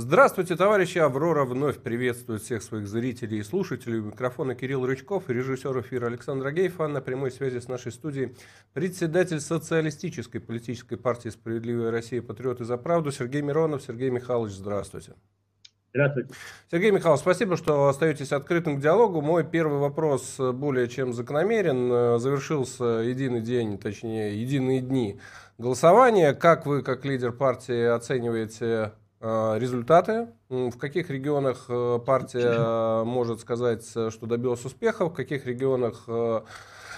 Здравствуйте, товарищи! Аврора вновь приветствует всех своих зрителей и слушателей. У микрофона Кирилл Рычков, режиссер эфира Александр Агеев, а на прямой связи с нашей студией председатель социалистической политической партии «Справедливая Россия. Патриоты за правду» Сергей Миронов. Сергей Михайлович, здравствуйте. Здравствуйте. Сергей Михайлович, спасибо, что остаетесь открытым к диалогу. Мой первый вопрос более чем закономерен. Завершился единый день, точнее, единые дни голосования. Как вы, как лидер партии, оцениваете Э, результаты, в каких регионах э, партия может сказать, что добилась успеха, в каких регионах э,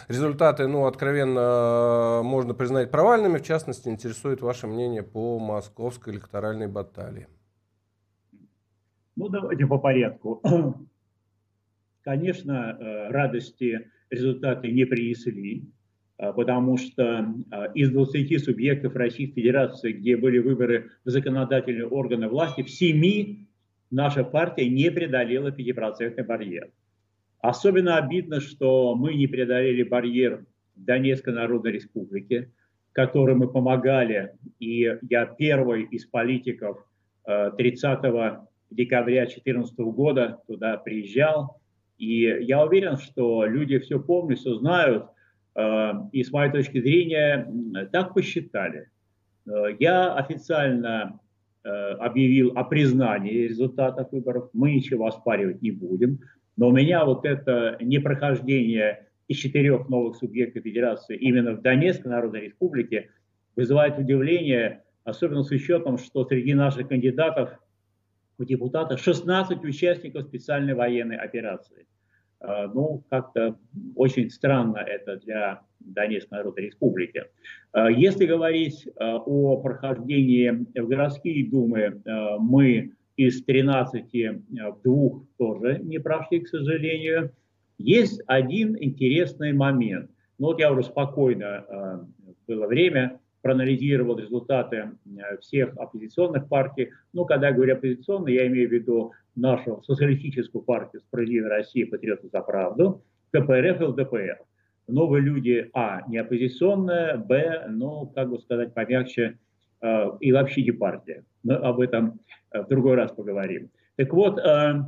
результаты, ну, откровенно можно признать провальными. В частности, интересует ваше мнение по московской электоральной баталии. Ну, давайте по порядку. Конечно, радости результаты не принесли. А, потому что а, из 20 субъектов Российской Федерации, где были выборы в законодательные органы власти, в 7 наша партия не преодолела 5% барьер. Особенно обидно, что мы не преодолели барьер Донецкой Народной Республике, которой мы помогали, и я первый из политиков 30 а, декабря 2014 года туда приезжал, и я уверен, что люди все помнят, все знают – и с моей точки зрения так посчитали. Э, я официально э, объявил о признании результатов выборов. Мы ничего оспаривать не будем. Но у меня вот это непрохождение из четырех новых субъектов Федерации именно в Донецкой Народной Республике вызывает удивление, особенно с учетом, что среди наших кандидатов в депутаты 16 участников специальной военной операции. А, ну, как-то очень странно это для Донецкой Народной Республики. А, если говорить а, о прохождении в городские думы, мы из 13 в двух тоже не прошли, к сожалению. Есть один интересный момент. Ну вот я уже спокойно, было время, проанализировал результаты э, всех оппозиционных партий. Ну, когда я говорю оппозиционные, я имею в виду нашу социалистическую партию «Справедливая Россия. Патриоты за правду», КПРФ и ЛДПР. Новые люди, а, не оппозиционная, б, ну, как бы сказать помягче, э, и вообще не партия. Но об этом э, в другой раз поговорим. Так вот, э,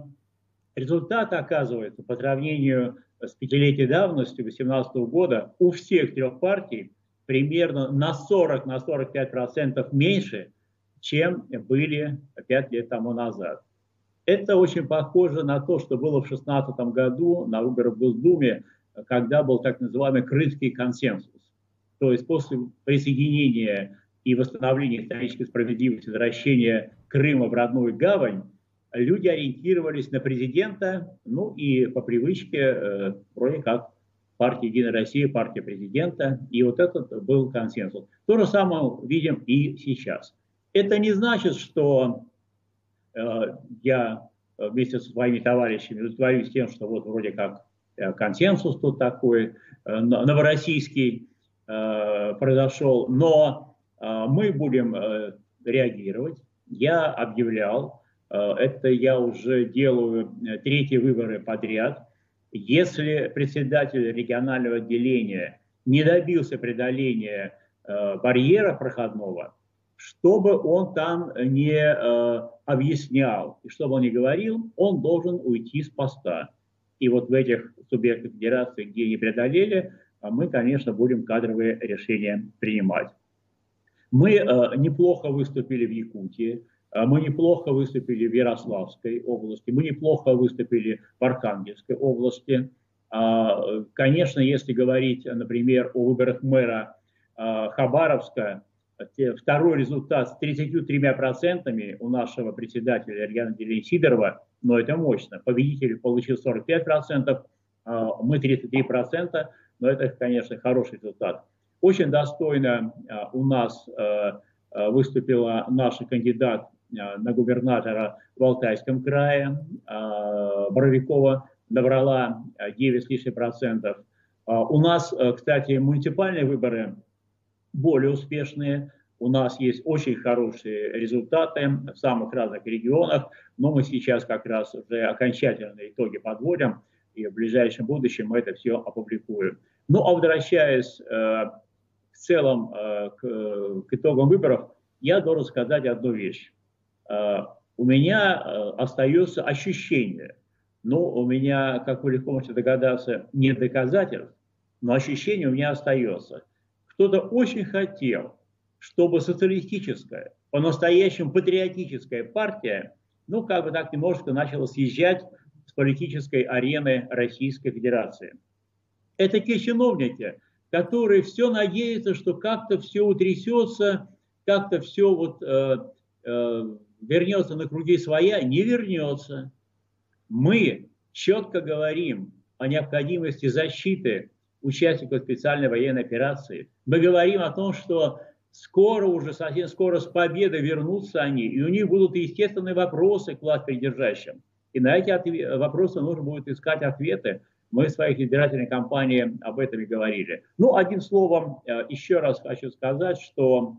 результаты, оказывается, по сравнению с пятилетней давностью 2018 года у всех трех партий примерно на 40-45% на 45 меньше, чем были 5 лет тому назад. Это очень похоже на то, что было в 2016 году на выборах в Госдуме, когда был так называемый крымский консенсус. То есть после присоединения и восстановления исторической справедливости, возвращения Крыма в родную гавань, люди ориентировались на президента, ну и по привычке э, вроде как партия «Единая Россия», партия президента, и вот этот был консенсус. То же самое видим и сейчас. Это не значит, что я вместе со своими товарищами удовлетворюсь тем, что вот вроде как э, консенсус тут такой, э, новороссийский э, произошел, но э, мы будем э, реагировать. Я объявлял, э, это я уже делаю э, третьи выборы подряд – если председатель регионального отделения не добился преодоления э, барьера проходного, чтобы он там не э, объяснял и чтобы он не говорил, он должен уйти с поста. И вот в этих субъектах федерации, где не преодолели, а мы, конечно, будем кадровые решения принимать. Мы э, неплохо выступили в Якутии, а мы неплохо выступили в Ярославской области, мы неплохо выступили в Архангельской области. А, конечно, если говорить, например, о выборах мэра Хабаровска, второй результат с 33% у нашего председателя региона отделения Сидорова, но это мощно. Победитель получил 45%, мы 33%, но это, конечно, хороший результат. Очень достойно у нас выступила наша кандидат Э, на губернатора в Алтайском крае. Э, Боровикова набрала 9 с лишним процентов. Э, у нас, кстати, муниципальные выборы более успешные. У нас есть очень хорошие результаты в самых разных регионах, но мы сейчас как раз уже окончательные итоги подводим, и в ближайшем будущем мы это все опубликуем. Ну, а возвращаясь в целом к, к итогам выборов, я должен сказать одну вещь. Э, у меня остается ощущение, ну, у меня, как вы легко можете догадаться, нет доказательств, но ощущение у меня остается. Кто-то очень хотел, чтобы социалистическая, по-настоящему патриотическая партия, ну, как бы так немножко начала съезжать с политической арены Российской Федерации. Это те чиновники, которые все надеются, что как-то все утрясется, как-то все вот э, э, вернется на круги своя, не вернется. Мы четко говорим о необходимости защиты участников специальной военной операции. Мы говорим о том, что скоро уже, совсем скоро с победы вернутся они, и у них будут естественные вопросы к власть придержащим. И на эти вопросы нужно будет искать ответы. Мы в своих избирательной кампании об этом и говорили. Ну, одним словом, э, еще раз хочу сказать, что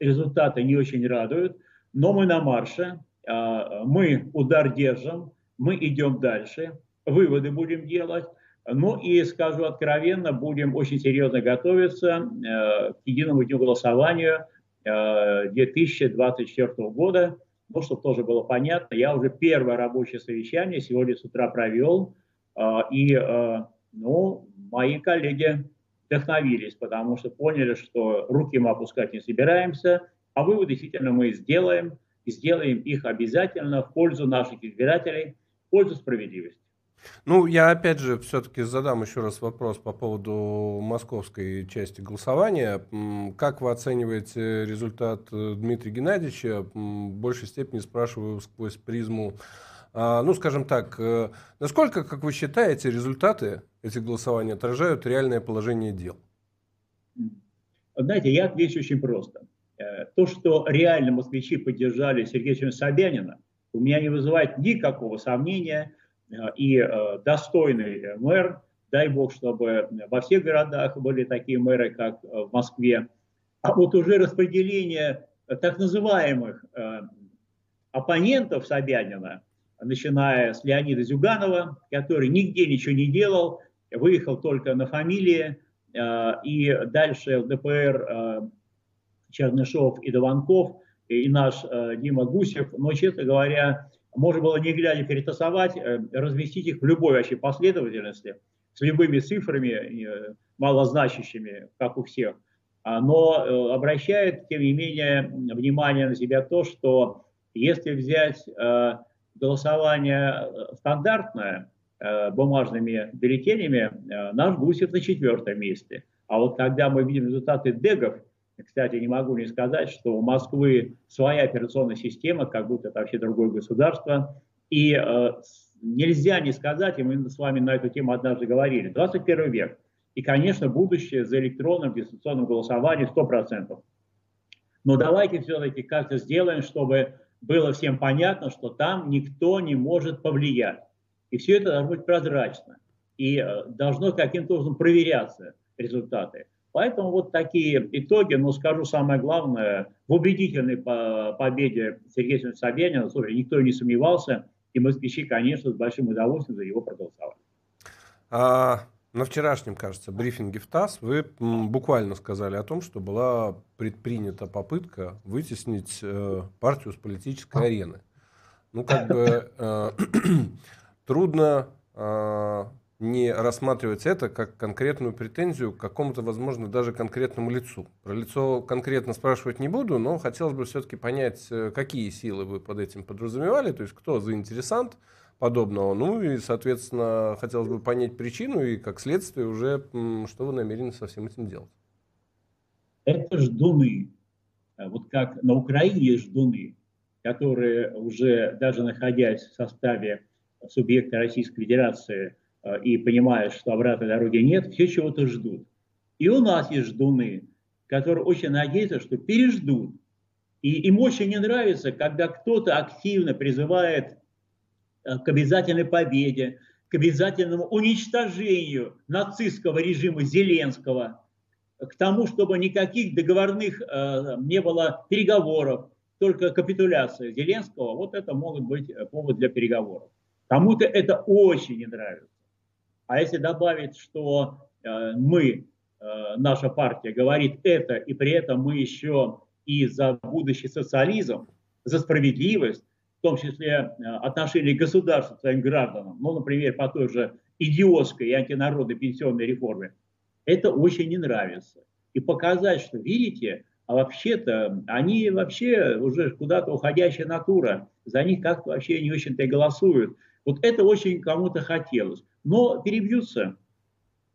результаты не очень радуют, но мы на марше, э, мы удар держим, мы идем дальше, выводы будем делать. Ну и скажу откровенно, будем очень серьезно готовиться э, к единому дню голосования э, 2024 года. Ну, чтобы тоже было понятно, я уже первое рабочее совещание сегодня с утра провел, э, и э, ну, мои коллеги вдохновились, потому что поняли, что руки мы опускать не собираемся, а выводы действительно мы сделаем, и сделаем их обязательно в пользу наших избирателей, в пользу справедливости. Ну, я опять же все-таки задам еще раз вопрос по поводу московской части голосования. Как вы оцениваете результат э, Дмитрия Геннадьевича? В большей степени спрашиваю сквозь призму, а, ну, скажем так, э, насколько, как вы считаете, результаты этих голосований отражают реальное положение дел? Знаете, я отвечу очень просто. Э, то, что реально москвичи поддержали Сергея Собянина, у меня не вызывает никакого сомнения – и э, достойный мэр. Дай бог, чтобы во всех городах были такие мэры, как э, в Москве. А вот уже распределение так называемых оппонентов Собянина, начиная с Леонида Зюганова, который нигде ничего не делал, выехал только на фамилии, и дальше ЛДПР Чернышов и Дованков, и наш Дима Гусев, но, честно говоря, можно было не глядя перетасовать, э, разместить их в любой вообще последовательности, с любыми цифрами, э, малозначащими, как у всех. А, но э, обращает, тем не менее, внимание на себя то, что если взять голосование стандартное, бумажными бюллетенями, наш Гусев на четвертом месте. А вот когда мы видим результаты дегов, кстати, не могу не сказать, что у Москвы своя операционная система, как будто это вообще другое государство. И э, нельзя не сказать, и мы с вами на эту тему однажды говорили, 21 век. И, конечно, будущее за электронным дистанционным голосованием 100%. Но давайте все-таки как-то сделаем, чтобы было всем понятно, что там никто не может повлиять. И все это должно быть прозрачно. И э, должно каким-то образом проверяться результаты. Поэтому вот такие итоги, но скажу самое главное, в убедительной победе Сергея Собянина, слушай, никто не сомневался, и москвичи, конечно, с большим удовольствием за его проголосовали. А, на вчерашнем, кажется, брифинге в ТАСС вы буквально сказали о том, что была предпринята попытка вытеснить э, партию с политической арены. Ну, как бы э, трудно э, не рассматривать это как конкретную претензию к какому-то, возможно, даже конкретному лицу. Про лицо конкретно спрашивать не буду, но хотелось бы все-таки понять, э, какие силы вы под этим подразумевали, то есть кто заинтересант подобного, ну и, соответственно, хотелось бы понять причину и, как следствие, уже что вы намерены со всем этим делать. Это ждуны. Вот как на Украине есть ждуны, которые уже, даже находясь в составе субъекта Российской Федерации, и понимают, что обратной дороги нет, все чего-то ждут. И у нас есть ждуны, которые очень надеются, что переждут. И им очень не нравится, когда кто-то активно призывает э, к обязательной победе, к обязательному уничтожению нацистского режима Зеленского, к тому, чтобы никаких договорных э, не было переговоров, только капитуляция Зеленского, вот это могут быть э, повод для переговоров. Кому-то это очень не нравится. А если добавить, что э, мы, э, наша партия говорит это, и при этом мы еще и за будущий социализм, за справедливость, том числе отношение государства к своим гражданам, ну, например, по той же идиотской и антинародной пенсионной реформе, это очень не нравится. И показать, что, видите, а вообще-то они вообще уже куда-то уходящая натура, за них как-то вообще не очень-то и голосуют. Вот это очень кому-то хотелось. Но перебьются.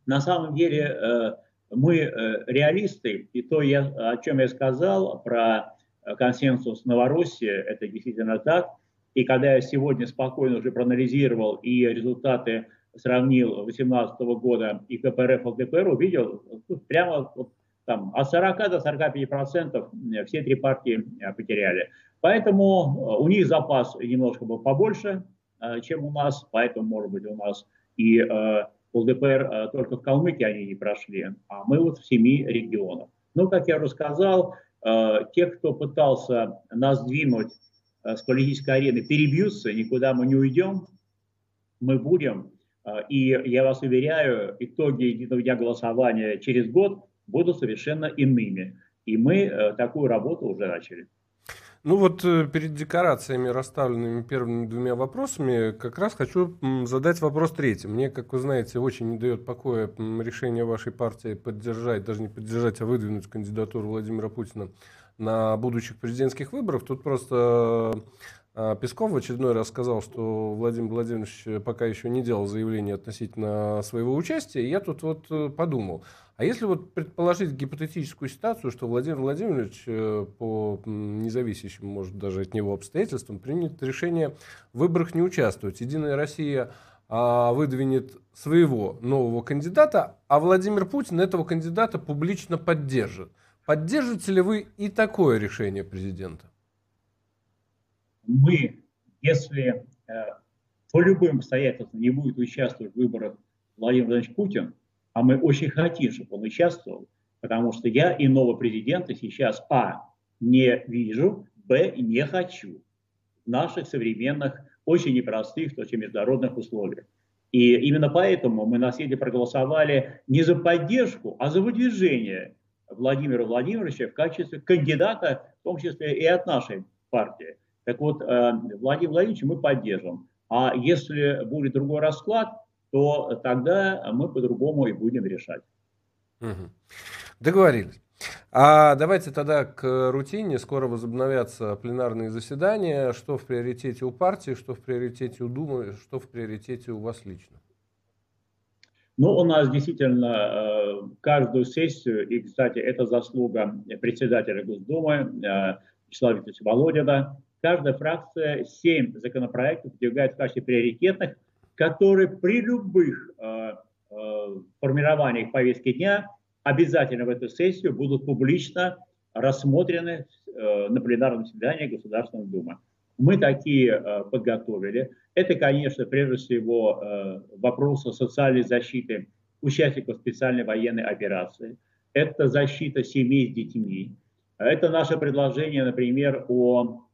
На самом деле э, мы э, реалисты, и то, я, о чем я сказал про консенсус Новороссии, это действительно так. И когда я сегодня спокойно уже проанализировал и результаты сравнил 2018 года и КПРФ, ЛДПР, увидел прямо там, от 40 до 45 процентов все три партии э, потеряли. Поэтому э, у них запас немножко был побольше, э, чем у нас, поэтому, может быть, у нас и ЛДПР только в Калмыкии они не прошли, а мы вот в семи регионах. Ну, как я уже сказал, те, кто пытался нас двинуть с политической арены, перебьются, никуда мы не уйдем, мы будем. И я вас уверяю, итоги единого дня голосования через год будут совершенно иными. И мы э, такую работу уже начали. Ну вот э, перед декорациями, расставленными первыми двумя вопросами, как раз хочу задать вопрос третий. Мне, как вы знаете, очень не дает покоя решение вашей партии поддержать, даже не поддержать, а выдвинуть кандидатуру Владимира Путина на будущих президентских выборах. Тут просто Песков в очередной раз сказал, что Владимир Владимирович пока еще не делал заявление относительно своего участия. И я тут вот подумал, а если вот предположить гипотетическую ситуацию, что Владимир Владимирович э, по независящим, может, даже от него обстоятельствам примет решение в выборах не участвовать. Единая Россия а, выдвинет своего нового кандидата, а Владимир Путин этого кандидата публично поддержит. Поддержите ли вы и такое решение президента? Мы, если э, по любым обстоятельствам не будет участвовать в выборах Владимир Владимирович Путин, а мы очень хотим, чтобы он участвовал, потому что я иного президента сейчас, а, не вижу, б, не хочу в наших современных, очень непростых, точнее, международных условиях. И именно поэтому мы на съезде проголосовали не за поддержку, а за выдвижение Владимира Владимировича в качестве кандидата, в том числе и от нашей партии. Так вот, э, Владимир Владимирович мы поддержим. А если будет другой расклад, то тогда мы по-другому и будем решать. Угу. Договорились. А давайте тогда к рутине. Скоро возобновятся пленарные заседания. Что в приоритете у партии, что в приоритете у Думы, что в приоритете у вас лично? Ну, у нас действительно э, каждую сессию, и, кстати, это заслуга председателя Госдумы э, Вячеслава Викторовича Володина, каждая фракция семь законопроектов выдвигает в качестве приоритетных – которые при любых э, э, формированиях повестки дня обязательно в эту сессию будут публично рассмотрены э, на пленарном заседании Государственной Думы. Мы такие э, подготовили. Это, конечно, прежде всего э, вопросы социальной защиты участников специальной военной операции. Это защита семей с детьми. Это наше предложение, например, о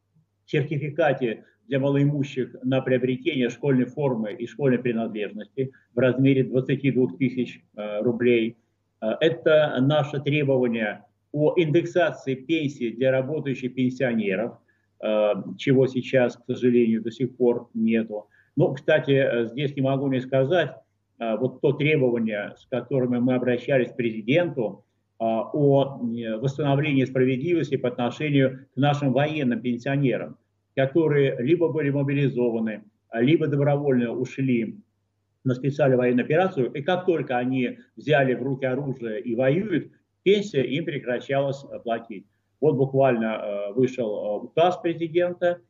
сертификате для малоимущих на приобретение школьной формы и школьной принадлежности в размере 22 тысяч э, рублей. Э, это наше требование о индексации пенсии для работающих пенсионеров, э, чего сейчас, к сожалению, до сих пор нету. Но, кстати, здесь не могу не сказать, вот то требование, с которыми мы обращались к президенту, о восстановлении справедливости по отношению к нашим военным пенсионерам которые либо были мобилизованы, либо добровольно ушли на специальную военную операцию, и как только они взяли в руки оружие и воюют, пенсия им прекращалась платить. Вот буквально вышел указ президента,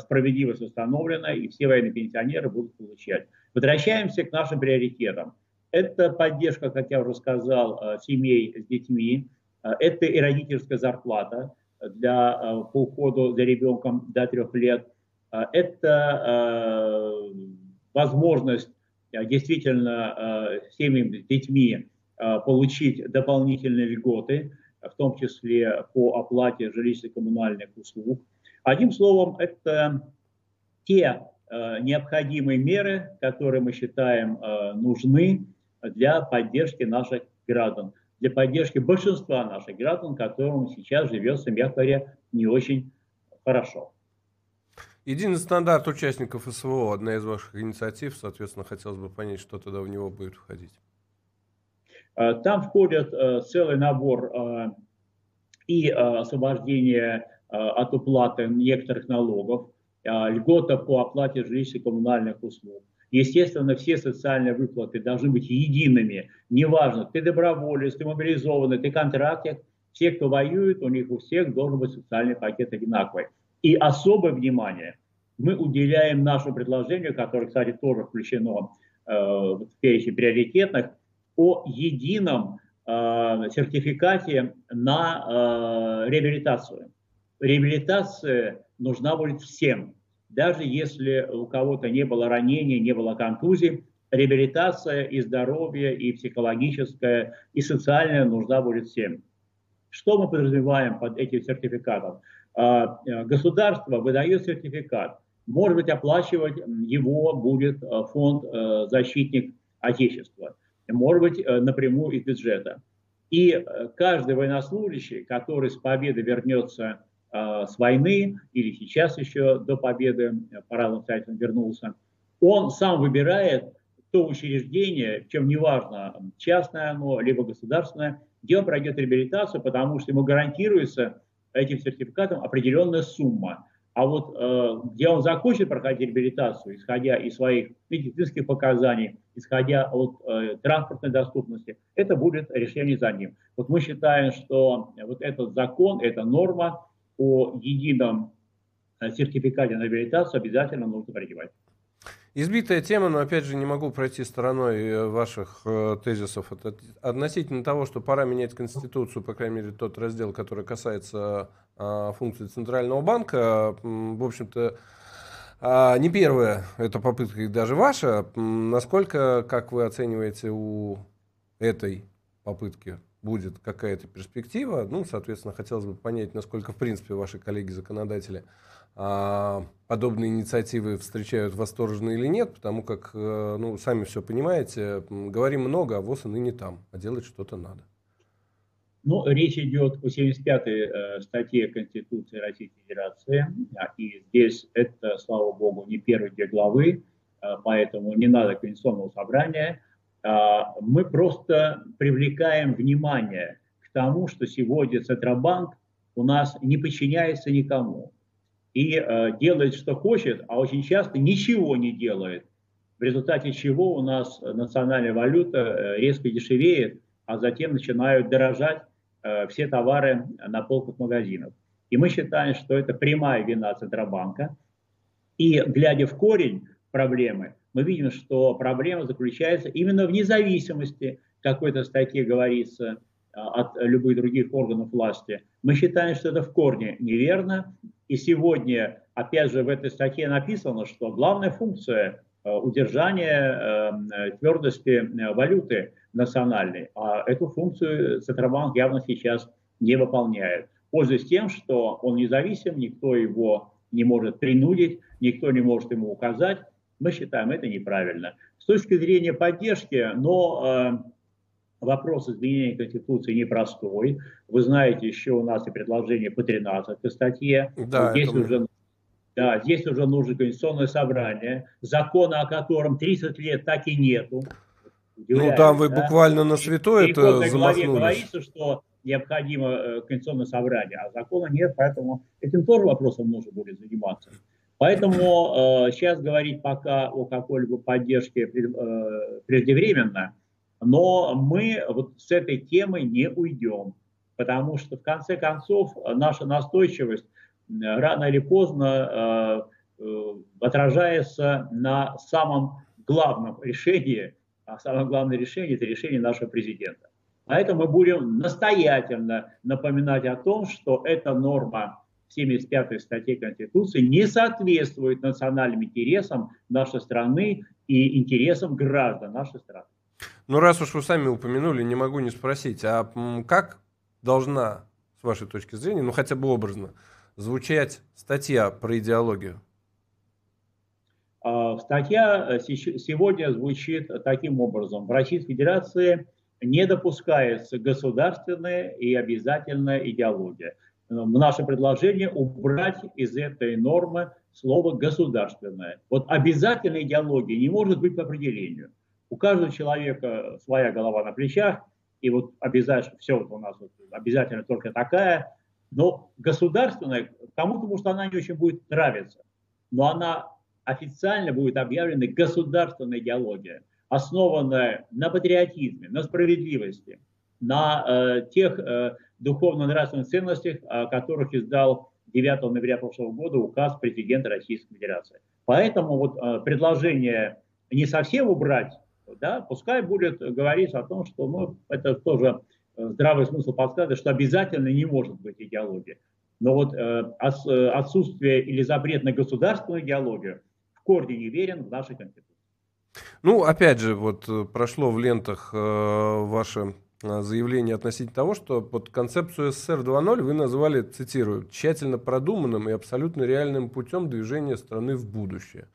справедливость установлена, и все военные пенсионеры будут получать. Возвращаемся к нашим приоритетам. Это поддержка, как я уже сказал, семей с детьми, это и родительская зарплата, для, э, по уходу за ребенком до трех лет. Э, это э, возможность действительно семьям с детьми получить дополнительные льготы, в том числе по оплате жилищно-коммунальных услуг. Одним словом, это те необходимые меры, которые мы считаем нужны для поддержки наших граждан для поддержки большинства наших граждан, которым сейчас живется, мягко говоря, не очень хорошо. Единый стандарт участников СВО, одна из ваших инициатив, соответственно, хотелось бы понять, что тогда в него будет входить. Э, там входит э, целый набор э, и освобождение от уплаты некоторых налогов, льгота по оплате жилищных коммунальных услуг. Естественно, все социальные выплаты должны быть едиными. Неважно, ты доброволец, ты мобилизованный, ты контрактник. Все, кто воюет, у них у всех должен быть социальный пакет одинаковый. И особое внимание мы уделяем нашему предложению, которое, кстати, тоже включено э, в перечень приоритетных, о едином э, сертификате на э, реабилитацию. Реабилитация нужна будет всем. Даже если у кого-то не было ранения, не было контузии, реабилитация и здоровье, и психологическая, и социальная нужна будет всем. Что мы подразумеваем под этим сертификатом? А, э, государство выдает сертификат. Может быть, оплачивать его будет э, фонд э, «Защитник Отечества». Может быть, напрямую из бюджета. И каждый военнослужащий, который с победы вернется с войны или сейчас еще до победы по разным обстоятельствам вернулся, он сам выбирает то учреждение, чем неважно, частное оно, либо государственное, где он пройдет реабилитацию, потому что ему гарантируется этим сертификатом определенная сумма. А вот э, где он закончит проходить реабилитацию, исходя из своих медицинских показаний, исходя от э, транспортной доступности, это будет решение за ним. Вот мы считаем, что вот этот закон, эта норма о едином э, сертификате на реабилитацию обязательно нужно принимать. Избитая тема, но опять же не могу пройти стороной э, ваших э, тезисов Это относительно того, что пора менять Конституцию, по крайней мере тот раздел, который касается э, функций Центрального банка. В общем-то, э, не первая эта попытка, и даже ваша. Насколько, как вы оцениваете, у этой попытки будет какая-то перспектива? Ну, соответственно, хотелось бы понять, насколько, в принципе, ваши коллеги-законодатели а, подобные инициативы встречают восторженно или нет, потому как, э, ну, сами все понимаете, говорим много, а ВОЗ и ныне там, а делать что-то надо. Ну, речь идет о 75-й э, статье Конституции Российской Федерации, а, и здесь это, слава богу, не первые две главы, э, поэтому не надо Конституционного собрания. Э, мы просто привлекаем внимание к тому, что сегодня Центробанк у нас не подчиняется никому и э, делает, что хочет, а очень часто ничего не делает, в результате чего у нас национальная валюта э, резко дешевеет, а затем начинают дорожать э, все товары на полках магазинов. И мы считаем, что это прямая вина Центробанка. И глядя в корень проблемы, мы видим, что проблема заключается именно в независимости, какой-то статье говорится, э, от любых других органов власти. Мы считаем, что это в корне неверно, и сегодня, опять же, в этой статье написано, что главная функция э, удержания э, твердости валюты национальной, а эту функцию Центробанк явно сейчас не выполняет. Пользуясь тем, что он независим, никто его не может принудить, никто не может ему указать, мы считаем это неправильно. С точки зрения поддержки, но вопрос изменения Конституции непростой. Вы знаете, еще у нас и предложение по 13 статье. Да, здесь, это... уже, да, здесь уже нужно конституционное собрание, закона о котором 30 лет так и нету. ну там вы да? буквально на святое это замахнулись. говорится, что необходимо э, конституционное собрание, а закона нет, поэтому этим тоже вопросом нужно будет заниматься. Поэтому э, сейчас говорить пока о какой-либо поддержке э, преждевременно – но мы вот с этой темы не уйдем, потому что в конце концов наша настойчивость рано или поздно э, э, отражается на самом главном решении, а самое главное решение – это решение нашего президента. Поэтому мы будем настоятельно напоминать о том, что эта норма 75 статьи Конституции не соответствует национальным интересам нашей страны и интересам граждан нашей страны. Ну, раз уж вы сами упомянули, не могу не спросить, а как должна, с вашей точки зрения, ну хотя бы образно, звучать статья про идеологию? А, статья э, сегодня звучит таким образом. В Российской Федерации не допускается государственная и обязательная идеология. Наше предложение убрать из этой нормы слово «государственное». Вот обязательной идеологии не может быть по определению. У каждого человека своя голова на плечах, и вот обязательно, все вот у нас вот обязательно только такая, но государственная, кому-то, может, она не очень будет нравиться, но она официально будет объявлена государственная идеология, основанная на патриотизме, на справедливости, на э, тех э, духовно-нравственных ценностях, о которых издал 9 ноября прошлого года указ президента Российской Федерации. Поэтому вот э, предложение не совсем убрать, да, пускай будет говорить о том, что ну, это тоже э, здравый смысл подсказывает, что обязательно не может быть идеология. Но вот э, отсутствие или запрет на государственную идеологию в корне не верен в нашей Конституции. Ну, опять же, вот прошло в лентах э, ваше заявление относительно того, что под концепцию СССР 2.0 вы назвали, цитирую, тщательно продуманным и абсолютно реальным путем движения страны в будущее.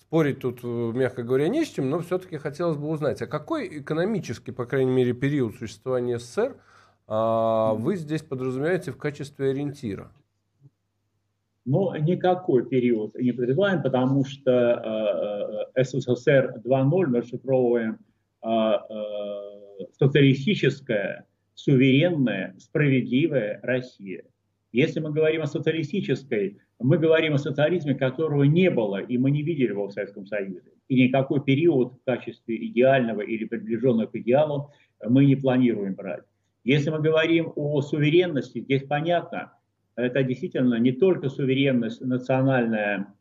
Спорить тут, э, мягко говоря, не с чем, но все-таки хотелось бы узнать, а какой экономический, по крайней мере, период существования СССР а, вы здесь подразумеваете в качестве ориентира? Ну, никакой период не подразумеваем, потому что э, э, СССР 2.0 мы расшифровываем э, э, социалистическая, суверенная, справедливая Россия. Если мы говорим о социалистической, мы говорим о социализме, которого не было, и мы не видели его в Советском Союзе. И никакой период в качестве идеального или приближенного к идеалу мы не планируем брать. Если мы говорим о суверенности, здесь понятно, это действительно не только суверенность национальная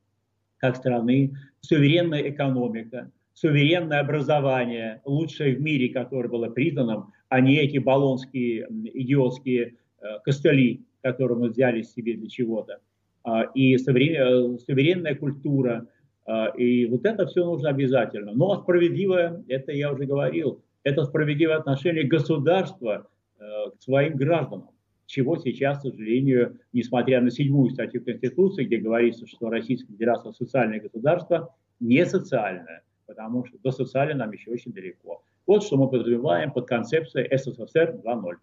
как страны, суверенная экономика, суверенное образование, лучшее в мире, которое было признано, а не эти баллонские идиотские э, костыли, которые мы взяли себе для чего-то. А, и суверенная культура, а, и вот это все нужно обязательно. Но справедливое, это я уже говорил, это справедливое отношение государства э, к своим гражданам, чего сейчас, к сожалению, несмотря на седьмую статью Конституции, где говорится, что Российская Федерация социальное государство, не социальное потому что до социали нам еще очень далеко. Вот что мы подразумеваем под концепцией СССР 2.0.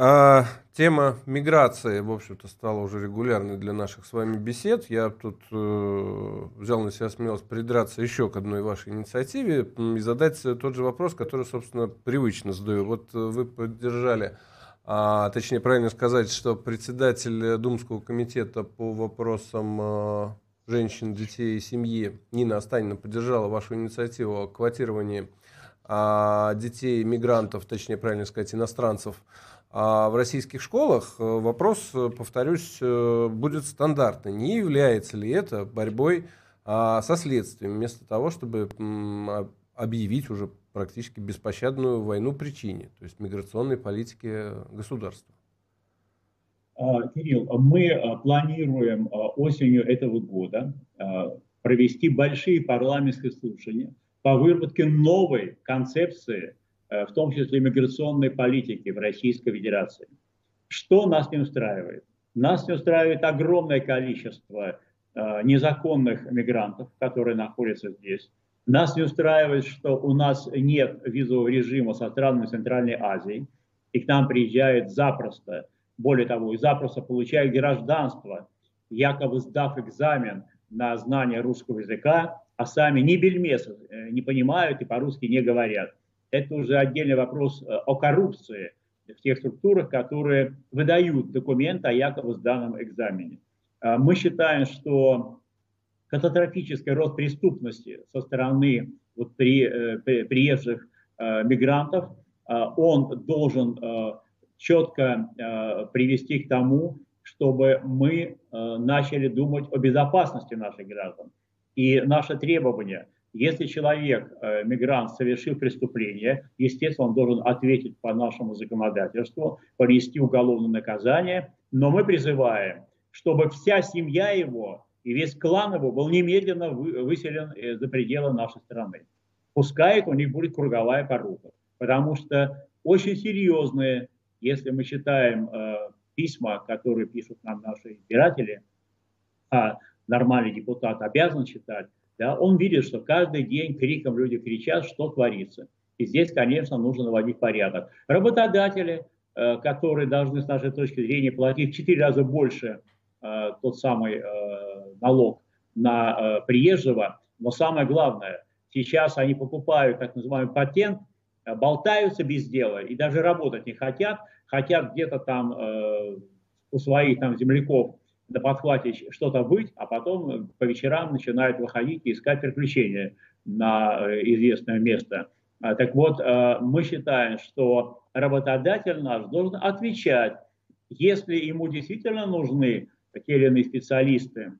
А, тема миграции, в общем-то, стала уже регулярной для наших с вами бесед. Я тут э, взял на себя смелость придраться еще к одной вашей инициативе и задать тот же вопрос, который, собственно, привычно задаю. Вот э, вы поддержали, а, точнее, правильно сказать, что председатель Думского комитета по вопросам э, женщин, детей и семьи Нина Останина поддержала вашу инициативу о квотировании а, детей мигрантов, точнее, правильно сказать, иностранцев а в российских школах, э, вопрос, э, повторюсь, э, будет стандартный. Не является ли это борьбой а, со следствием, вместо того, чтобы объявить уже практически беспощадную войну причине, то есть миграционной политики государства? А, Кирилл, мы а, планируем а, осенью этого года провести большие парламентские слушания по выработке новой концепции, в том числе миграционной политики в Российской Федерации. Что нас не устраивает? Нас не устраивает огромное количество незаконных мигрантов, которые находятся здесь. Нас не устраивает, что у нас нет визового режима со странами Центральной Азии, и к нам приезжают запросто более того, и запросто получают гражданство, якобы сдав экзамен на знание русского языка, а сами ни бельмеса э, не понимают и по-русски не говорят. Это уже отдельный вопрос э, о коррупции в тех структурах, которые выдают документы о якобы сданном экзамене. А мы считаем, что катастрофический рост преступности со стороны вот при, э, при, приезжих мигрантов, э, он должен четко э, привести к тому, чтобы мы э, начали думать о безопасности наших граждан. И наше требование, если человек, э, мигрант, совершил преступление, естественно, он должен ответить по нашему законодательству, понести уголовное наказание, но мы призываем, чтобы вся семья его и весь клан его был немедленно выселен за пределы нашей страны. Пускай у них будет круговая порука, потому что очень серьезные если мы читаем э, письма, которые пишут нам наши избиратели, а нормальный депутат обязан читать, да, он видит, что каждый день криком люди кричат, что творится. И здесь, конечно, нужно наводить порядок. Работодатели, э, которые должны, с нашей точки зрения, платить в 4 раза больше э, тот самый э, налог на приезжего. Но самое главное, сейчас они покупают так называемый патент, болтаются без дела и даже работать не хотят, хотят где-то там у своих там земляков на подхвате что-то быть, а потом по вечерам начинают выходить и искать приключения на известное место. А, так вот, мы считаем, что работодатель наш должен отвечать, если ему действительно нужны те или иные специалисты,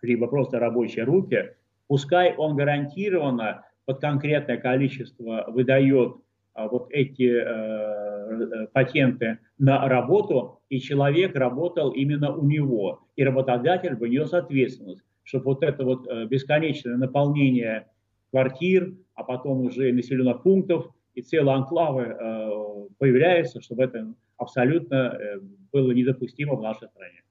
либо просто рабочие руки, пускай он гарантированно под конкретное количество выдает а, вот эти э, э, патенты на работу, и человек работал именно у него, и работодатель бы нес ответственность, чтобы вот это вот э, бесконечное наполнение квартир, а потом уже населенных пунктов и целые анклавы э, появляются, чтобы это абсолютно э, было недопустимо в нашей стране.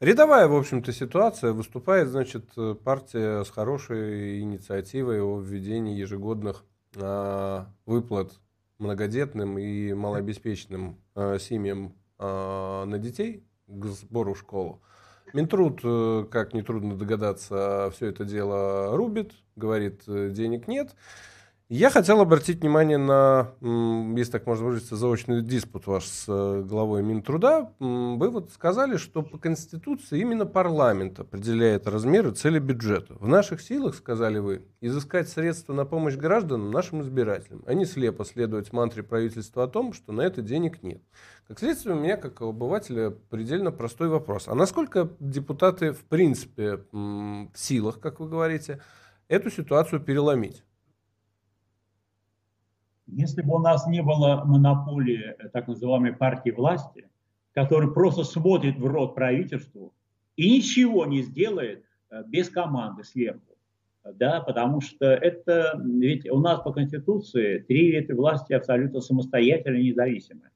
Рядовая, в общем-то, ситуация. Выступает, значит, партия с хорошей инициативой о введении ежегодных э, выплат многодетным и малообеспеченным э, семьям э, на детей к сбору в школу. Минтруд, э, как нетрудно догадаться, все это дело рубит, говорит, денег нет. Я хотел обратить внимание на, если так можно выразиться, заочный диспут ваш с э, главой Минтруда. Вы вот сказали, что по Конституции именно парламент определяет размеры цели бюджета. В наших силах, сказали вы, изыскать средства на помощь гражданам, нашим избирателям, а не слепо следовать мантре правительства о том, что на это денег нет. Как следствие, у меня, как обывателя, предельно простой вопрос. А насколько депутаты, в принципе, в силах, как вы говорите, эту ситуацию переломить? Если бы у нас не было монополии э, так называемой партии власти, которая просто смотрит в рот правительству и ничего не сделает э, без команды сверху, да, потому что это, ведь у нас по Конституции три ветви власти абсолютно самостоятельно и независимы.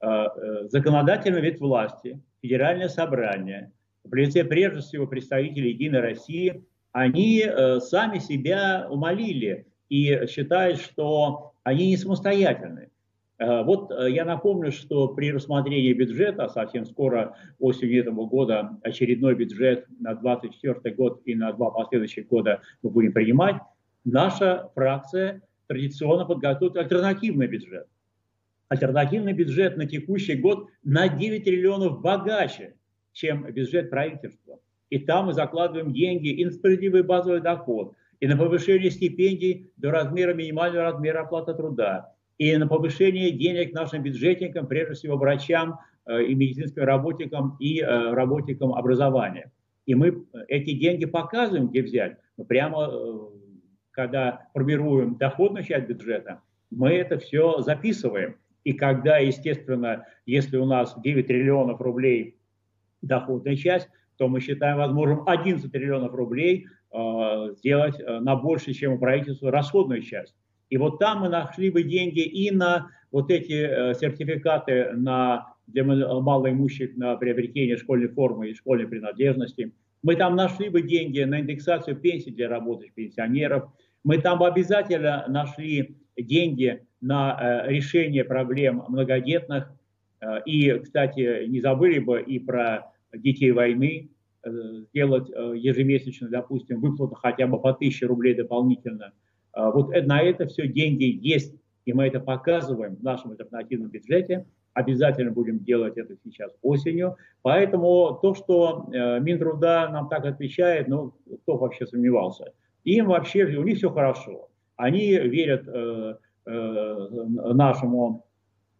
Э, законодательная ветвь власти, федеральное собрание, в лице прежде всего представителей Единой России, они сами себя умолили и считают, что они не самостоятельны. Э, вот э, я напомню, что при рассмотрении бюджета, совсем скоро осенью этого года очередной бюджет на 2024 год и на два последующих года мы будем принимать, наша фракция традиционно подготовит альтернативный бюджет. Альтернативный бюджет на текущий год на 9 триллионов богаче, чем бюджет правительства. И там мы закладываем деньги и на справедливый базовый доход, и на повышение стипендий до размера минимального размера оплаты труда, и на повышение денег нашим бюджетникам, прежде всего врачам э, и медицинским работникам и э, работникам образования. И мы эти деньги показываем, где взять. Мы прямо, э, когда формируем доходную часть бюджета, мы это все записываем. И когда, естественно, если у нас 9 триллионов рублей доходная часть, то мы считаем возможным 11 триллионов рублей Э, сделать э, на больше, чем у правительства, расходную часть. И вот там мы нашли бы деньги и на вот эти э, сертификаты на, для малоимущих на приобретение школьной формы и школьной принадлежности. Мы там нашли бы деньги на индексацию пенсий для работающих пенсионеров. Мы там бы обязательно нашли деньги на решение проблем многодетных. И, кстати, не забыли бы и про детей войны, Э, сделать э, ежемесячно, допустим, выплату хотя бы по 1000 рублей дополнительно. А вот на это все деньги есть, и мы это показываем в нашем альтернативном бюджете. Обязательно будем делать это сейчас осенью. Поэтому то, что э, Минтруда нам так отвечает, ну, кто вообще сомневался? Им вообще, у них все хорошо. Они верят э, э, нашему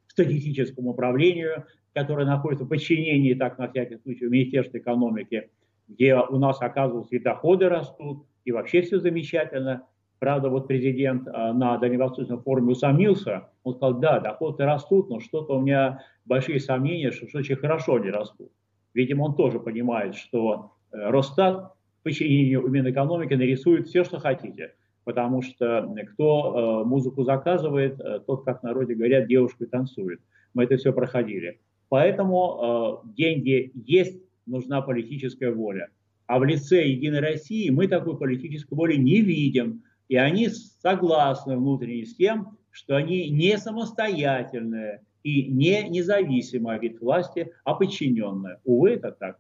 статистическому управлению, которое находится в подчинении, так на всякий случай, Министерства экономики, где у нас, оказывается, и доходы растут, и вообще все замечательно. Правда, вот президент а, на Дальневосточном форуме усомнился. Он сказал, да, доходы растут, но что-то у меня большие сомнения, что, что очень хорошо они растут. Видимо, он тоже понимает, что э, Росстат в подчинении Минэкономики нарисует все, что хотите. Потому что кто э, музыку заказывает, э, тот, как в народе говорят, девушку танцует. Мы это все проходили. Поэтому э, деньги есть, нужна политическая воля. А в лице Единой России мы такой политической воли не видим. И они согласны внутренне с тем, что они не самостоятельные и не независимая вид власти, а подчиненная. Увы, это так.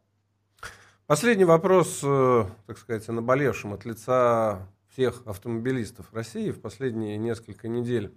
Последний вопрос, э, так сказать, о наболевшем от лица всех автомобилистов России в последние несколько недель.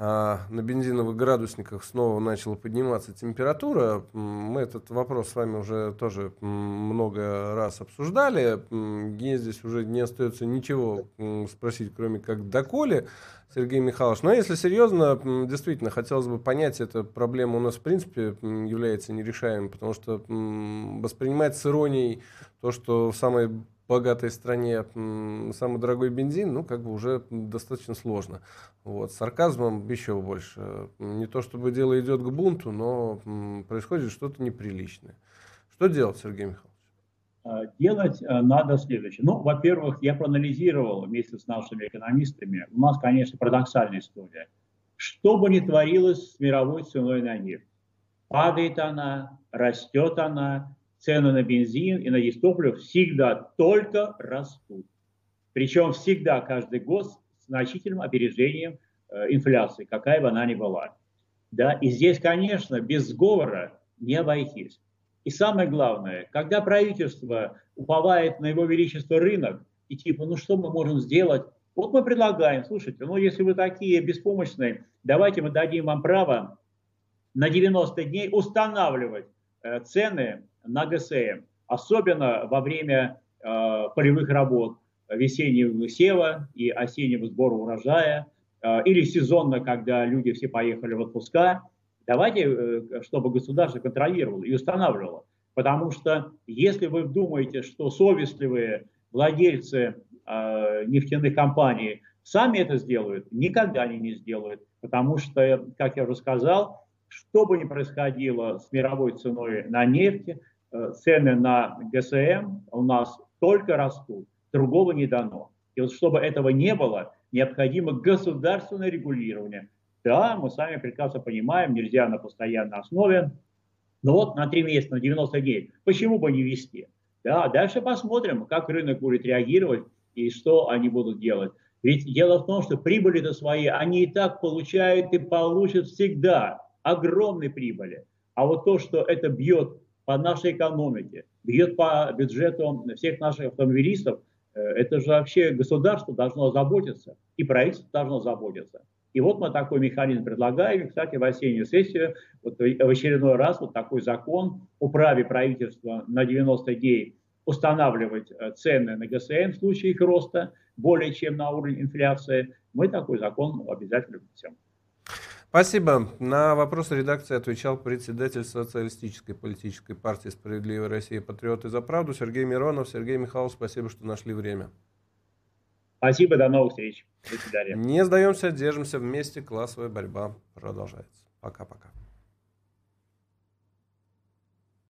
А, на бензиновых градусниках снова начала подниматься температура. Мы этот вопрос с вами уже тоже много раз обсуждали. Мне здесь уже не остается ничего спросить, кроме как доколе, Сергей Михайлович. Но если серьезно, действительно, хотелось бы понять, эта проблема у нас в принципе является нерешаемой, потому что воспринимать с иронией то, что в самой богатой стране самый дорогой бензин, ну, как бы уже достаточно сложно. Вот. Сарказмом еще больше. Не то чтобы дело идет к бунту, но происходит что-то неприличное. Что делать, Сергей Михайлович? А, делать а, надо следующее. Ну, во-первых, я проанализировал вместе с нашими экономистами. У нас, конечно, парадоксальная история. Что бы ни творилось с мировой ценой на нефть, падает она, растет она, цены на бензин и на дистопливо всегда только растут. Причем всегда, каждый год с значительным опережением э, инфляции, какая бы она ни была. Да? И здесь, конечно, без сговора не обойтись. И самое главное, когда правительство уповает на его величество рынок, и типа, ну что мы можем сделать? Вот мы предлагаем, слушайте, ну если вы такие беспомощные, давайте мы дадим вам право на 90 дней устанавливать цены на ГСМ, особенно во время э, полевых работ весеннего сева и осеннего сбора урожая, э, или сезонно, когда люди все поехали в отпуска. Давайте, э, чтобы государство контролировало и устанавливало. Потому что если вы думаете, что совестливые владельцы э, нефтяных компаний сами это сделают, никогда они не сделают. Потому что, как я уже сказал, что бы ни происходило с мировой ценой на нефть, Э, цены на ГСМ у нас только растут, другого не дано. И вот чтобы этого не было, необходимо государственное регулирование. Да, мы сами прекрасно понимаем, нельзя на постоянной основе, но вот на 3 месяца, на 90 дней, почему бы не вести? Да, дальше посмотрим, как рынок будет реагировать и что они будут делать. Ведь дело в том, что прибыли-то свои они и так получают и получат всегда огромные прибыли. А вот то, что это бьет по нашей экономике, бьет по бюджету всех наших автомобилистов, э, это же вообще государство должно заботиться, и правительство должно заботиться. И вот мы такой механизм предлагаем. Кстати, в осеннюю сессию вот в очередной раз вот такой закон о праве правительства на 90 дней устанавливать э, цены на ГСМ в случае их роста более чем на уровень инфляции, мы такой закон обязательно внесем. Спасибо. На вопросы редакции отвечал председатель Социалистической политической партии «Справедливая Россия. Патриоты за правду» Сергей Миронов. Сергей Михайлович, спасибо, что нашли время. Спасибо, до новых встреч. До свидания. Не сдаемся, держимся вместе. Классовая борьба продолжается. Пока-пока.